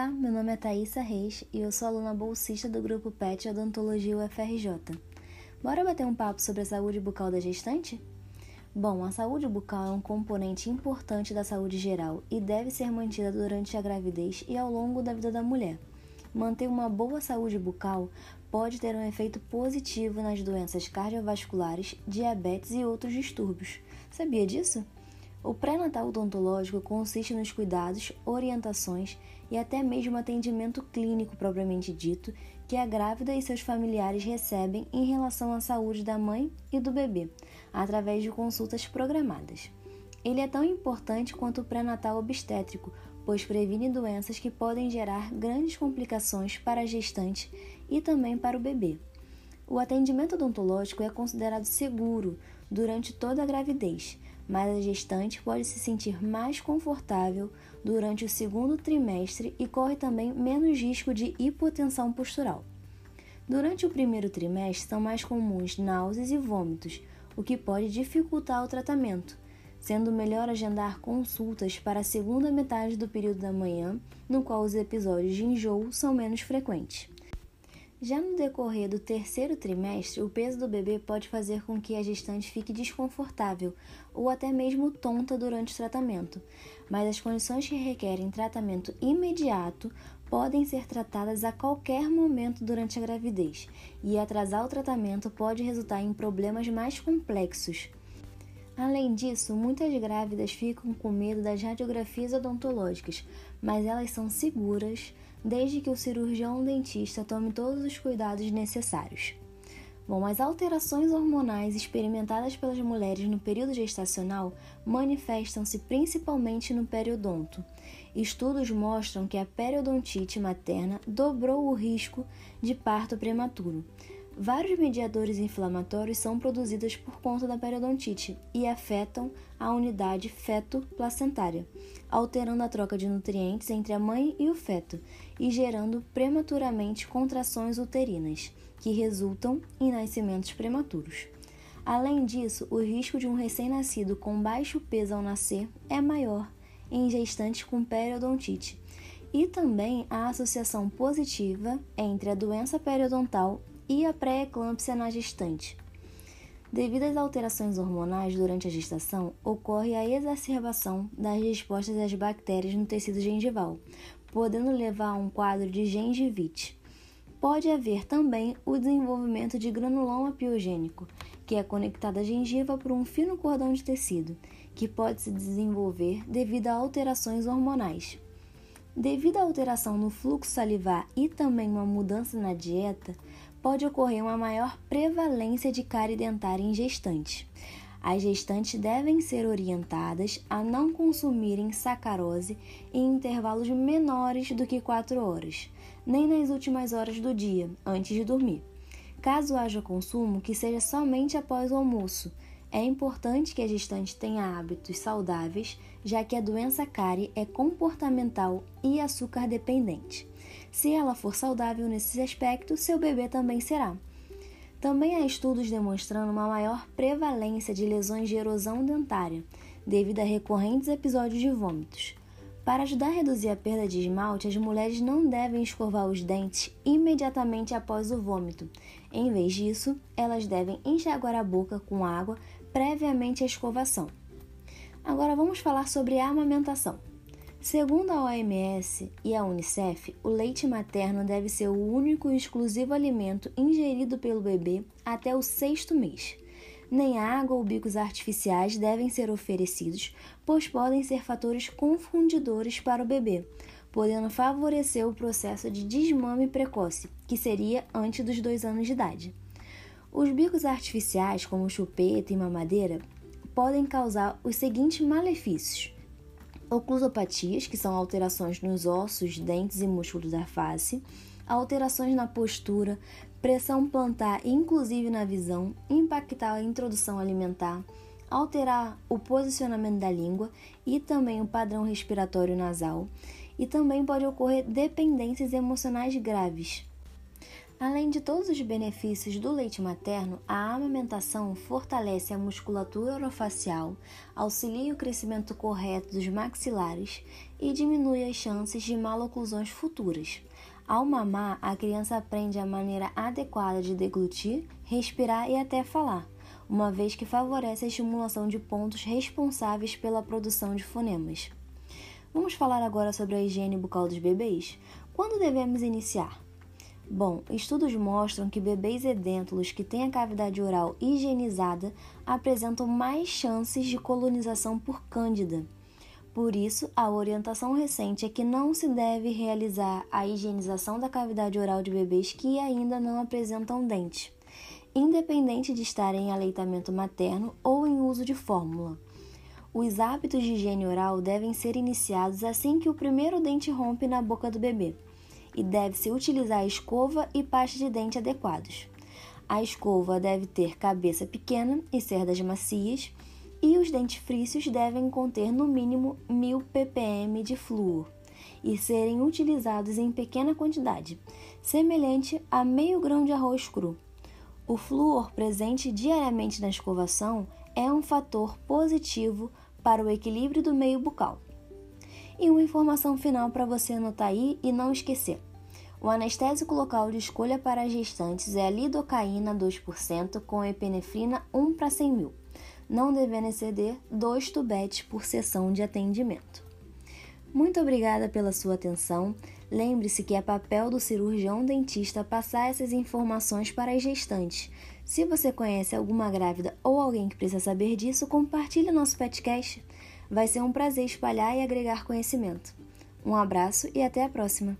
Olá, meu nome é Thaisa Reis e eu sou aluna bolsista do grupo PET Odontologia UFRJ. Bora bater um papo sobre a saúde bucal da gestante? Bom, a saúde bucal é um componente importante da saúde geral e deve ser mantida durante a gravidez e ao longo da vida da mulher. Manter uma boa saúde bucal pode ter um efeito positivo nas doenças cardiovasculares, diabetes e outros distúrbios. Sabia disso? O pré-natal odontológico consiste nos cuidados, orientações e até mesmo atendimento clínico propriamente dito que a grávida e seus familiares recebem em relação à saúde da mãe e do bebê, através de consultas programadas. Ele é tão importante quanto o pré-natal obstétrico, pois previne doenças que podem gerar grandes complicações para a gestante e também para o bebê. O atendimento odontológico é considerado seguro durante toda a gravidez mas a gestante pode se sentir mais confortável durante o segundo trimestre e corre também menos risco de hipotensão postural. Durante o primeiro trimestre são mais comuns náuseas e vômitos, o que pode dificultar o tratamento, sendo melhor agendar consultas para a segunda metade do período da manhã, no qual os episódios de enjoo são menos frequentes. Já no decorrer do terceiro trimestre, o peso do bebê pode fazer com que a gestante fique desconfortável ou até mesmo tonta durante o tratamento, mas as condições que requerem tratamento imediato podem ser tratadas a qualquer momento durante a gravidez, e atrasar o tratamento pode resultar em problemas mais complexos. Além disso, muitas grávidas ficam com medo das radiografias odontológicas, mas elas são seguras desde que o cirurgião dentista tome todos os cuidados necessários. Bom, as alterações hormonais experimentadas pelas mulheres no período gestacional manifestam-se principalmente no periodonto. Estudos mostram que a periodontite materna dobrou o risco de parto prematuro. Vários mediadores inflamatórios são produzidos por conta da periodontite e afetam a unidade feto-placentária, alterando a troca de nutrientes entre a mãe e o feto e gerando prematuramente contrações uterinas, que resultam em nascimentos prematuros. Além disso, o risco de um recém-nascido com baixo peso ao nascer é maior em gestantes com periodontite, e também a associação positiva entre a doença periodontal e a pré-eclâmpsia na gestante. Devido às alterações hormonais durante a gestação, ocorre a exacerbação das respostas às bactérias no tecido gengival, podendo levar a um quadro de gengivite. Pode haver também o desenvolvimento de granuloma piogênico, que é conectado à gengiva por um fino cordão de tecido, que pode se desenvolver devido a alterações hormonais. Devido à alteração no fluxo salivar e também uma mudança na dieta, pode ocorrer uma maior prevalência de cárie dentária em gestantes. As gestantes devem ser orientadas a não consumirem sacarose em intervalos menores do que 4 horas, nem nas últimas horas do dia, antes de dormir. Caso haja consumo, que seja somente após o almoço. É importante que a gestante tenha hábitos saudáveis, já que a doença cárie é comportamental e açúcar dependente. Se ela for saudável nesses aspectos, seu bebê também será. Também há estudos demonstrando uma maior prevalência de lesões de erosão dentária, devido a recorrentes episódios de vômitos. Para ajudar a reduzir a perda de esmalte, as mulheres não devem escovar os dentes imediatamente após o vômito. Em vez disso, elas devem enxaguar a boca com água previamente à escovação. Agora vamos falar sobre a amamentação. Segundo a OMS e a Unicef, o leite materno deve ser o único e exclusivo alimento ingerido pelo bebê até o sexto mês. Nem água ou bicos artificiais devem ser oferecidos, pois podem ser fatores confundidores para o bebê, podendo favorecer o processo de desmame precoce, que seria antes dos dois anos de idade. Os bicos artificiais, como chupeta e mamadeira, podem causar os seguintes malefícios oclusopatias, que são alterações nos ossos, dentes e músculos da face, alterações na postura, pressão plantar, inclusive na visão, impactar a introdução alimentar, alterar o posicionamento da língua e também o padrão respiratório nasal, e também pode ocorrer dependências emocionais graves. Além de todos os benefícios do leite materno, a amamentação fortalece a musculatura orofacial, auxilia o crescimento correto dos maxilares e diminui as chances de maloclusões futuras. Ao mamar, a criança aprende a maneira adequada de deglutir, respirar e até falar, uma vez que favorece a estimulação de pontos responsáveis pela produção de fonemas. Vamos falar agora sobre a higiene bucal dos bebês? Quando devemos iniciar? Bom, estudos mostram que bebês edêntulos que têm a cavidade oral higienizada apresentam mais chances de colonização por cândida. Por isso, a orientação recente é que não se deve realizar a higienização da cavidade oral de bebês que ainda não apresentam dente, independente de estarem em aleitamento materno ou em uso de fórmula. Os hábitos de higiene oral devem ser iniciados assim que o primeiro dente rompe na boca do bebê e deve-se utilizar escova e pasta de dente adequados. A escova deve ter cabeça pequena e cerdas macias, e os dentifrícios devem conter no mínimo 1000 ppm de flúor e serem utilizados em pequena quantidade, semelhante a meio grão de arroz cru. O flúor presente diariamente na escovação é um fator positivo para o equilíbrio do meio bucal. E uma informação final para você anotar aí e não esquecer. O anestésico local de escolha para gestantes é a lidocaína 2% com epinefrina 1 para 100 mil, não devendo exceder 2 tubetes por sessão de atendimento. Muito obrigada pela sua atenção. Lembre-se que é papel do cirurgião dentista passar essas informações para as gestantes. Se você conhece alguma grávida ou alguém que precisa saber disso, compartilhe nosso podcast. Vai ser um prazer espalhar e agregar conhecimento. Um abraço e até a próxima!